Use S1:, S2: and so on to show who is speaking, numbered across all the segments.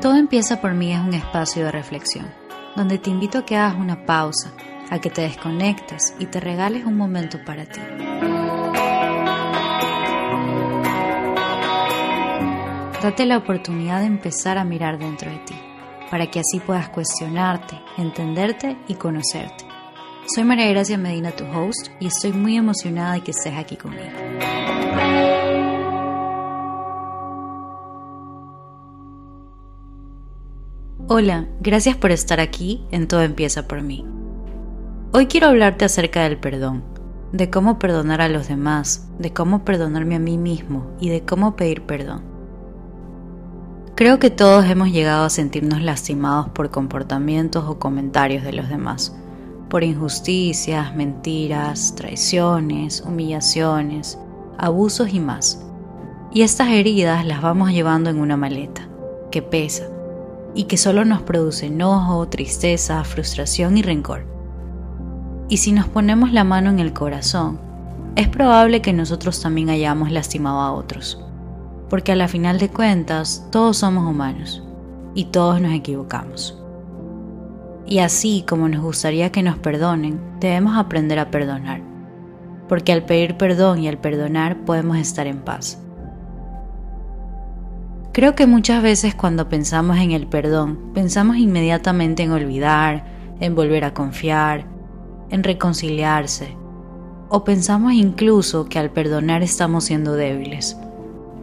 S1: Todo empieza por mí es un espacio de reflexión, donde te invito a que hagas una pausa, a que te desconectes y te regales un momento para ti. Date la oportunidad de empezar a mirar dentro de ti, para que así puedas cuestionarte, entenderte y conocerte. Soy María Gracia Medina, tu host, y estoy muy emocionada de que estés aquí conmigo. Hola, gracias por estar aquí en Todo empieza por mí. Hoy quiero hablarte acerca del perdón, de cómo perdonar a los demás, de cómo perdonarme a mí mismo y de cómo pedir perdón. Creo que todos hemos llegado a sentirnos lastimados por comportamientos o comentarios de los demás, por injusticias, mentiras, traiciones, humillaciones, abusos y más. Y estas heridas las vamos llevando en una maleta, que pesa, y que solo nos produce enojo, tristeza, frustración y rencor. Y si nos ponemos la mano en el corazón, es probable que nosotros también hayamos lastimado a otros, porque a la final de cuentas todos somos humanos y todos nos equivocamos. Y así como nos gustaría que nos perdonen, debemos aprender a perdonar, porque al pedir perdón y al perdonar podemos estar en paz. Creo que muchas veces cuando pensamos en el perdón, pensamos inmediatamente en olvidar, en volver a confiar, en reconciliarse, o pensamos incluso que al perdonar estamos siendo débiles,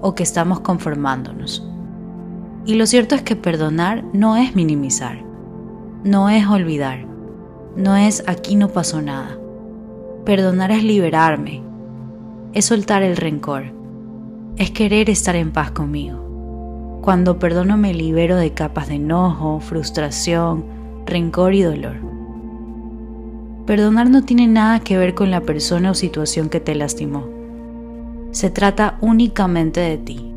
S1: o que estamos conformándonos. Y lo cierto es que perdonar no es minimizar, no es olvidar, no es aquí no pasó nada. Perdonar es liberarme, es soltar el rencor, es querer estar en paz conmigo. Cuando perdono me libero de capas de enojo, frustración, rencor y dolor. Perdonar no tiene nada que ver con la persona o situación que te lastimó. Se trata únicamente de ti.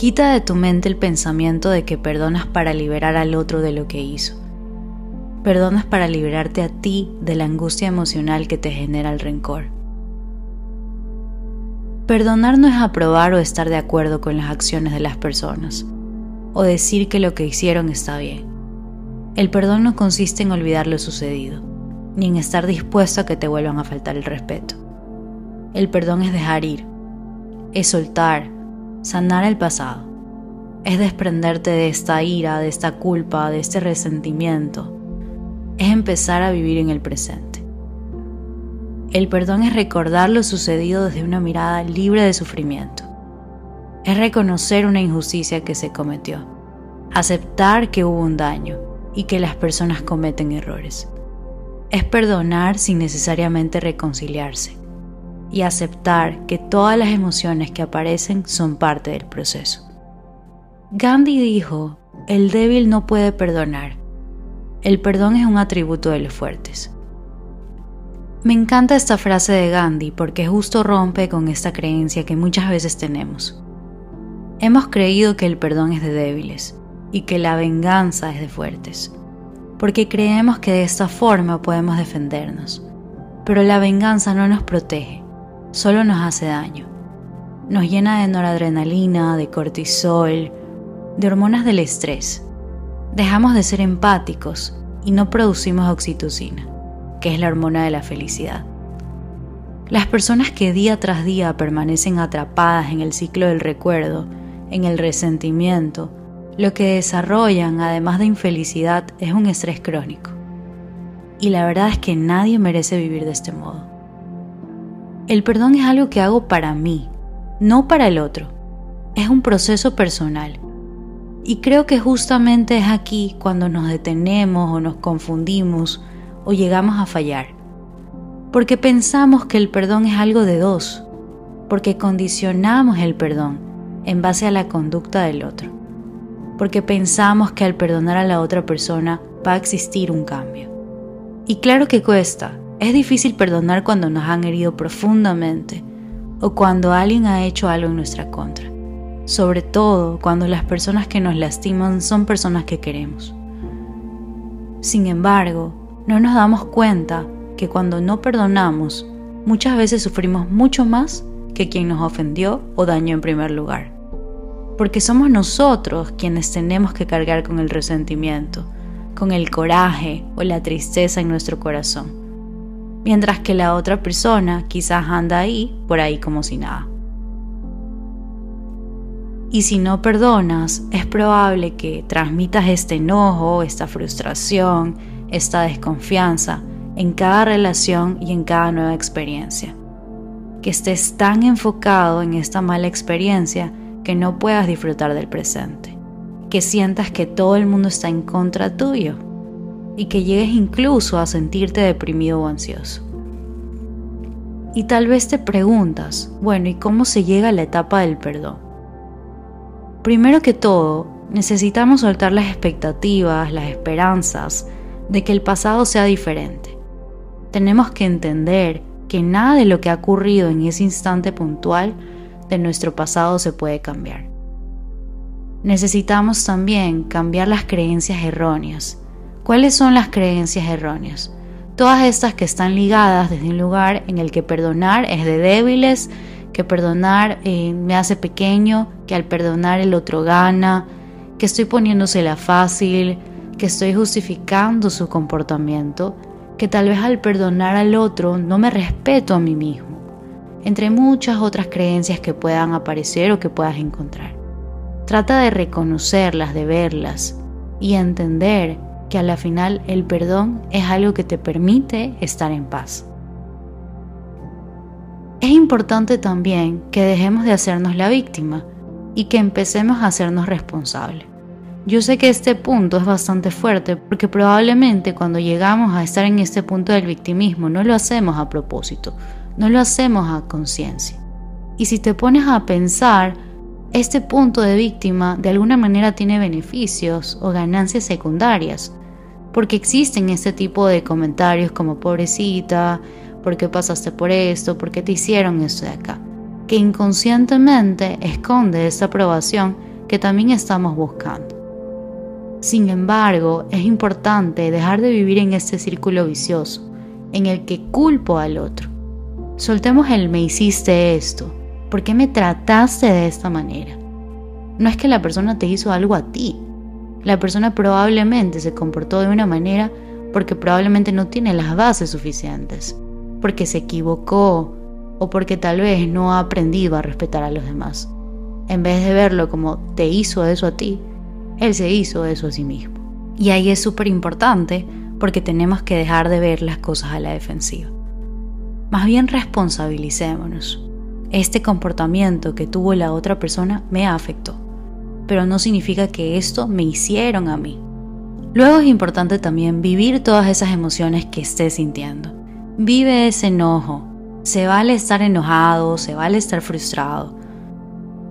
S1: Quita de tu mente el pensamiento de que perdonas para liberar al otro de lo que hizo. Perdonas para liberarte a ti de la angustia emocional que te genera el rencor. Perdonar no es aprobar o estar de acuerdo con las acciones de las personas, o decir que lo que hicieron está bien. El perdón no consiste en olvidar lo sucedido, ni en estar dispuesto a que te vuelvan a faltar el respeto. El perdón es dejar ir, es soltar, sanar el pasado, es desprenderte de esta ira, de esta culpa, de este resentimiento, es empezar a vivir en el presente. El perdón es recordar lo sucedido desde una mirada libre de sufrimiento. Es reconocer una injusticia que se cometió, aceptar que hubo un daño y que las personas cometen errores. Es perdonar sin necesariamente reconciliarse y aceptar que todas las emociones que aparecen son parte del proceso. Gandhi dijo, el débil no puede perdonar. El perdón es un atributo de los fuertes. Me encanta esta frase de Gandhi porque justo rompe con esta creencia que muchas veces tenemos. Hemos creído que el perdón es de débiles y que la venganza es de fuertes, porque creemos que de esta forma podemos defendernos. Pero la venganza no nos protege, solo nos hace daño. Nos llena de noradrenalina, de cortisol, de hormonas del estrés. Dejamos de ser empáticos y no producimos oxitocina que es la hormona de la felicidad. Las personas que día tras día permanecen atrapadas en el ciclo del recuerdo, en el resentimiento, lo que desarrollan, además de infelicidad, es un estrés crónico. Y la verdad es que nadie merece vivir de este modo. El perdón es algo que hago para mí, no para el otro. Es un proceso personal. Y creo que justamente es aquí cuando nos detenemos o nos confundimos o llegamos a fallar. Porque pensamos que el perdón es algo de dos, porque condicionamos el perdón en base a la conducta del otro, porque pensamos que al perdonar a la otra persona va a existir un cambio. Y claro que cuesta, es difícil perdonar cuando nos han herido profundamente o cuando alguien ha hecho algo en nuestra contra, sobre todo cuando las personas que nos lastiman son personas que queremos. Sin embargo, no nos damos cuenta que cuando no perdonamos, muchas veces sufrimos mucho más que quien nos ofendió o dañó en primer lugar. Porque somos nosotros quienes tenemos que cargar con el resentimiento, con el coraje o la tristeza en nuestro corazón, mientras que la otra persona quizás anda ahí, por ahí como si nada. Y si no perdonas, es probable que transmitas este enojo, esta frustración, esta desconfianza en cada relación y en cada nueva experiencia. Que estés tan enfocado en esta mala experiencia que no puedas disfrutar del presente. Que sientas que todo el mundo está en contra tuyo y que llegues incluso a sentirte deprimido o ansioso. Y tal vez te preguntas, bueno, ¿y cómo se llega a la etapa del perdón? Primero que todo, necesitamos soltar las expectativas, las esperanzas de que el pasado sea diferente. Tenemos que entender que nada de lo que ha ocurrido en ese instante puntual de nuestro pasado se puede cambiar. Necesitamos también cambiar las creencias erróneas. ¿Cuáles son las creencias erróneas? Todas estas que están ligadas desde un lugar en el que perdonar es de débiles, que perdonar eh, me hace pequeño, que al perdonar el otro gana, que estoy poniéndosela fácil, que estoy justificando su comportamiento, que tal vez al perdonar al otro no me respeto a mí mismo, entre muchas otras creencias que puedan aparecer o que puedas encontrar. Trata de reconocerlas, de verlas y entender que a la final el perdón es algo que te permite estar en paz. Es importante también que dejemos de hacernos la víctima y que empecemos a hacernos responsables. Yo sé que este punto es bastante fuerte porque probablemente cuando llegamos a estar en este punto del victimismo no lo hacemos a propósito, no lo hacemos a conciencia. Y si te pones a pensar, este punto de víctima de alguna manera tiene beneficios o ganancias secundarias, porque existen este tipo de comentarios como pobrecita, ¿Por qué pasaste por esto? ¿Por qué te hicieron esto de acá? Que inconscientemente esconde esa aprobación que también estamos buscando. Sin embargo, es importante dejar de vivir en este círculo vicioso, en el que culpo al otro. Soltemos el me hiciste esto, ¿por qué me trataste de esta manera? No es que la persona te hizo algo a ti, la persona probablemente se comportó de una manera porque probablemente no tiene las bases suficientes porque se equivocó o porque tal vez no ha aprendido a respetar a los demás. En vez de verlo como te hizo eso a ti, él se hizo eso a sí mismo. Y ahí es súper importante porque tenemos que dejar de ver las cosas a la defensiva. Más bien responsabilicémonos. Este comportamiento que tuvo la otra persona me afectó, pero no significa que esto me hicieron a mí. Luego es importante también vivir todas esas emociones que estés sintiendo. Vive ese enojo. Se vale estar enojado, se vale estar frustrado.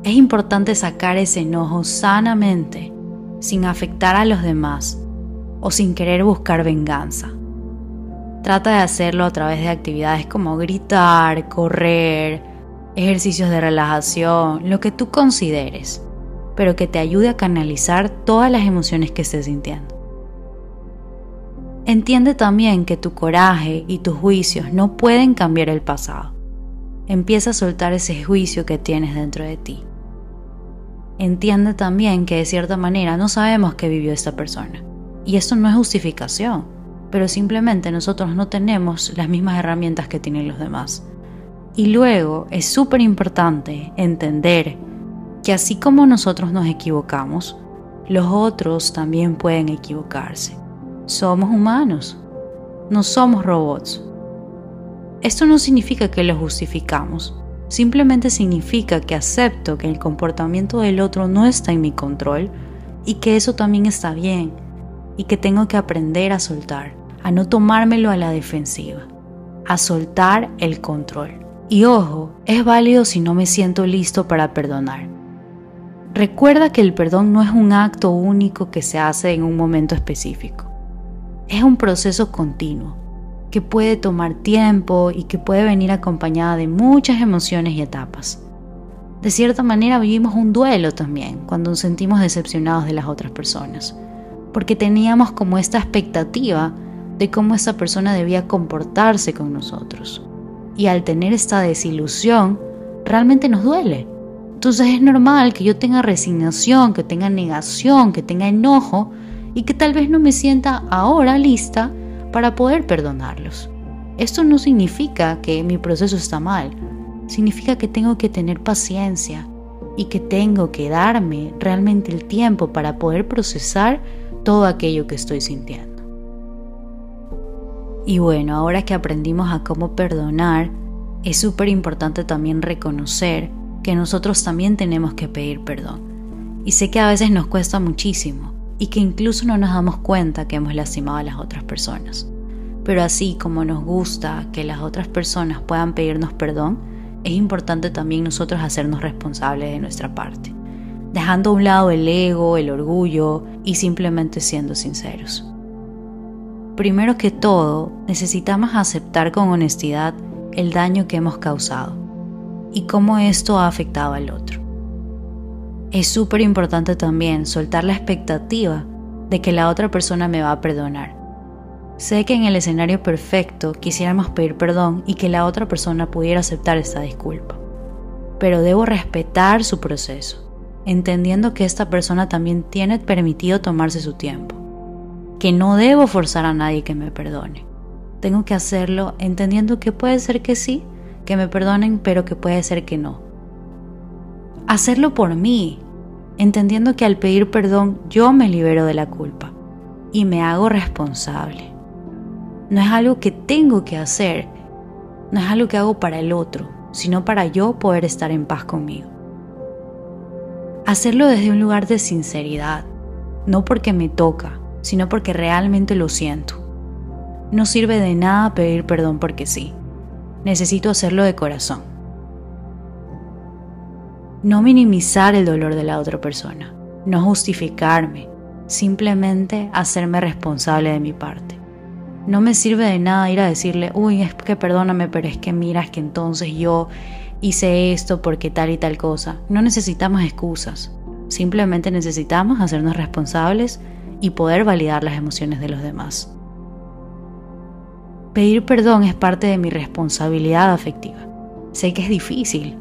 S1: Es importante sacar ese enojo sanamente, sin afectar a los demás o sin querer buscar venganza. Trata de hacerlo a través de actividades como gritar, correr, ejercicios de relajación, lo que tú consideres, pero que te ayude a canalizar todas las emociones que estés sintiendo. Entiende también que tu coraje y tus juicios no pueden cambiar el pasado. Empieza a soltar ese juicio que tienes dentro de ti. Entiende también que de cierta manera no sabemos qué vivió esta persona. Y esto no es justificación, pero simplemente nosotros no tenemos las mismas herramientas que tienen los demás. Y luego es súper importante entender que así como nosotros nos equivocamos, los otros también pueden equivocarse. Somos humanos, no somos robots. Esto no significa que lo justificamos, simplemente significa que acepto que el comportamiento del otro no está en mi control y que eso también está bien y que tengo que aprender a soltar, a no tomármelo a la defensiva, a soltar el control. Y ojo, es válido si no me siento listo para perdonar. Recuerda que el perdón no es un acto único que se hace en un momento específico es un proceso continuo que puede tomar tiempo y que puede venir acompañada de muchas emociones y etapas. De cierta manera vivimos un duelo también cuando nos sentimos decepcionados de las otras personas, porque teníamos como esta expectativa de cómo esa persona debía comportarse con nosotros. Y al tener esta desilusión, realmente nos duele. Entonces es normal que yo tenga resignación, que tenga negación, que tenga enojo y que tal vez no me sienta ahora lista para poder perdonarlos. Esto no significa que mi proceso está mal, significa que tengo que tener paciencia y que tengo que darme realmente el tiempo para poder procesar todo aquello que estoy sintiendo. Y bueno, ahora que aprendimos a cómo perdonar, es súper importante también reconocer que nosotros también tenemos que pedir perdón. Y sé que a veces nos cuesta muchísimo y que incluso no nos damos cuenta que hemos lastimado a las otras personas. Pero así como nos gusta que las otras personas puedan pedirnos perdón, es importante también nosotros hacernos responsables de nuestra parte, dejando a un lado el ego, el orgullo y simplemente siendo sinceros. Primero que todo, necesitamos aceptar con honestidad el daño que hemos causado y cómo esto ha afectado al otro. Es súper importante también soltar la expectativa de que la otra persona me va a perdonar. Sé que en el escenario perfecto quisiéramos pedir perdón y que la otra persona pudiera aceptar esta disculpa, pero debo respetar su proceso, entendiendo que esta persona también tiene permitido tomarse su tiempo, que no debo forzar a nadie que me perdone. Tengo que hacerlo entendiendo que puede ser que sí, que me perdonen, pero que puede ser que no hacerlo por mí, entendiendo que al pedir perdón yo me libero de la culpa y me hago responsable. No es algo que tengo que hacer, no es algo que hago para el otro, sino para yo poder estar en paz conmigo. Hacerlo desde un lugar de sinceridad, no porque me toca, sino porque realmente lo siento. No sirve de nada pedir perdón porque sí. Necesito hacerlo de corazón. No minimizar el dolor de la otra persona, no justificarme, simplemente hacerme responsable de mi parte. No me sirve de nada ir a decirle, uy, es que perdóname, pero es que miras que entonces yo hice esto porque tal y tal cosa. No necesitamos excusas, simplemente necesitamos hacernos responsables y poder validar las emociones de los demás. Pedir perdón es parte de mi responsabilidad afectiva. Sé que es difícil,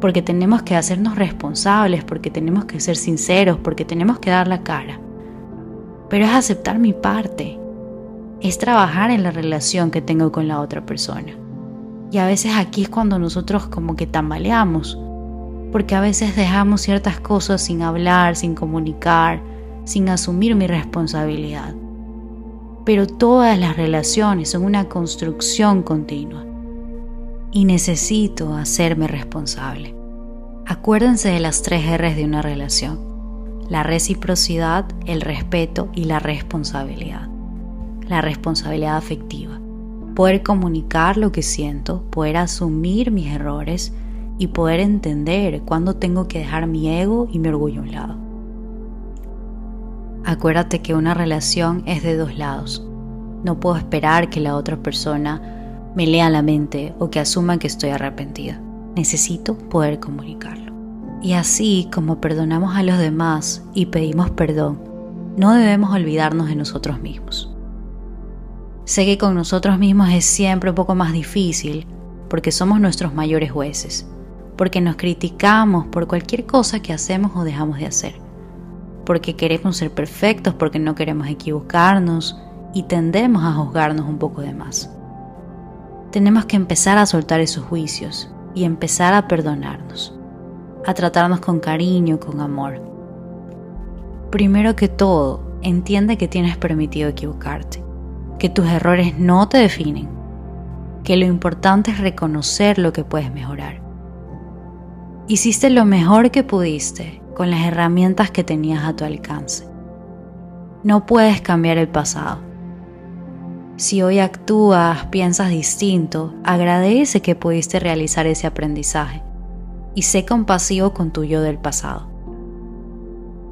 S1: porque tenemos que hacernos responsables, porque tenemos que ser sinceros, porque tenemos que dar la cara. Pero es aceptar mi parte, es trabajar en la relación que tengo con la otra persona. Y a veces aquí es cuando nosotros como que tambaleamos, porque a veces dejamos ciertas cosas sin hablar, sin comunicar, sin asumir mi responsabilidad. Pero todas las relaciones son una construcción continua y necesito hacerme responsable. Acuérdense de las tres R's de una relación. La reciprocidad, el respeto y la responsabilidad. La responsabilidad afectiva. Poder comunicar lo que siento, poder asumir mis errores y poder entender cuándo tengo que dejar mi ego y mi orgullo a un lado. Acuérdate que una relación es de dos lados. No puedo esperar que la otra persona me lea la mente o que asuma que estoy arrepentida. Necesito poder comunicarlo. Y así como perdonamos a los demás y pedimos perdón, no debemos olvidarnos de nosotros mismos. Sé que con nosotros mismos es siempre un poco más difícil porque somos nuestros mayores jueces, porque nos criticamos por cualquier cosa que hacemos o dejamos de hacer, porque queremos ser perfectos, porque no queremos equivocarnos y tendemos a juzgarnos un poco de más tenemos que empezar a soltar esos juicios y empezar a perdonarnos, a tratarnos con cariño, con amor. Primero que todo, entiende que tienes permitido equivocarte, que tus errores no te definen, que lo importante es reconocer lo que puedes mejorar. Hiciste lo mejor que pudiste con las herramientas que tenías a tu alcance. No puedes cambiar el pasado si hoy actúas, piensas distinto, agradece que pudiste realizar ese aprendizaje y sé compasivo con tu yo del pasado.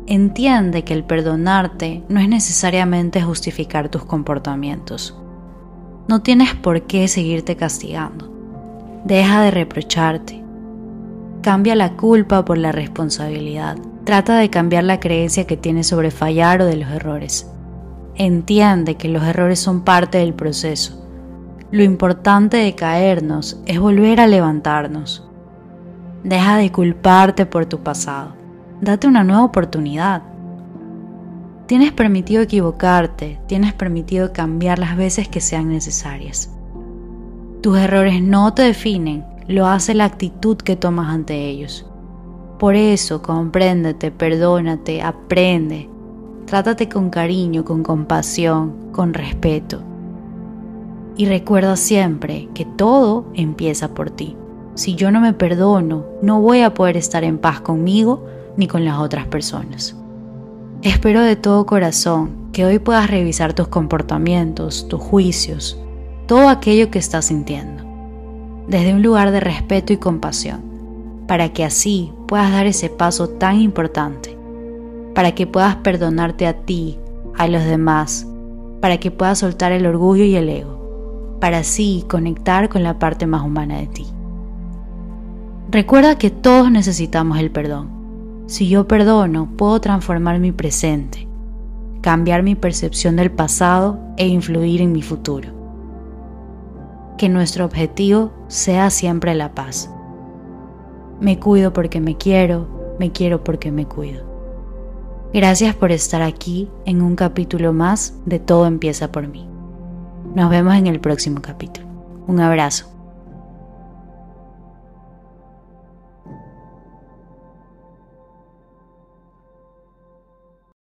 S1: Entiende que el perdonarte no es necesariamente justificar tus comportamientos. No tienes por qué seguirte castigando. Deja de reprocharte. Cambia la culpa por la responsabilidad. Trata de cambiar la creencia que tienes sobre fallar o de los errores entiende que los errores son parte del proceso. Lo importante de caernos es volver a levantarnos. Deja de culparte por tu pasado. Date una nueva oportunidad. Tienes permitido equivocarte, tienes permitido cambiar las veces que sean necesarias. Tus errores no te definen, lo hace la actitud que tomas ante ellos. Por eso, compréndete, perdónate, aprende. Trátate con cariño, con compasión, con respeto. Y recuerda siempre que todo empieza por ti. Si yo no me perdono, no voy a poder estar en paz conmigo ni con las otras personas. Espero de todo corazón que hoy puedas revisar tus comportamientos, tus juicios, todo aquello que estás sintiendo, desde un lugar de respeto y compasión, para que así puedas dar ese paso tan importante, para que puedas perdonarte a ti, a los demás, para que puedas soltar el orgullo y el ego, para así conectar con la parte más humana de ti. Recuerda que todos necesitamos el perdón. Si yo perdono, puedo transformar mi presente, cambiar mi percepción del pasado e influir en mi futuro que nuestro objetivo sea siempre la paz. Me cuido porque me quiero, me quiero porque me cuido. Gracias por estar aquí en un capítulo más de Todo empieza por mí. Nos vemos en el próximo capítulo. Un abrazo.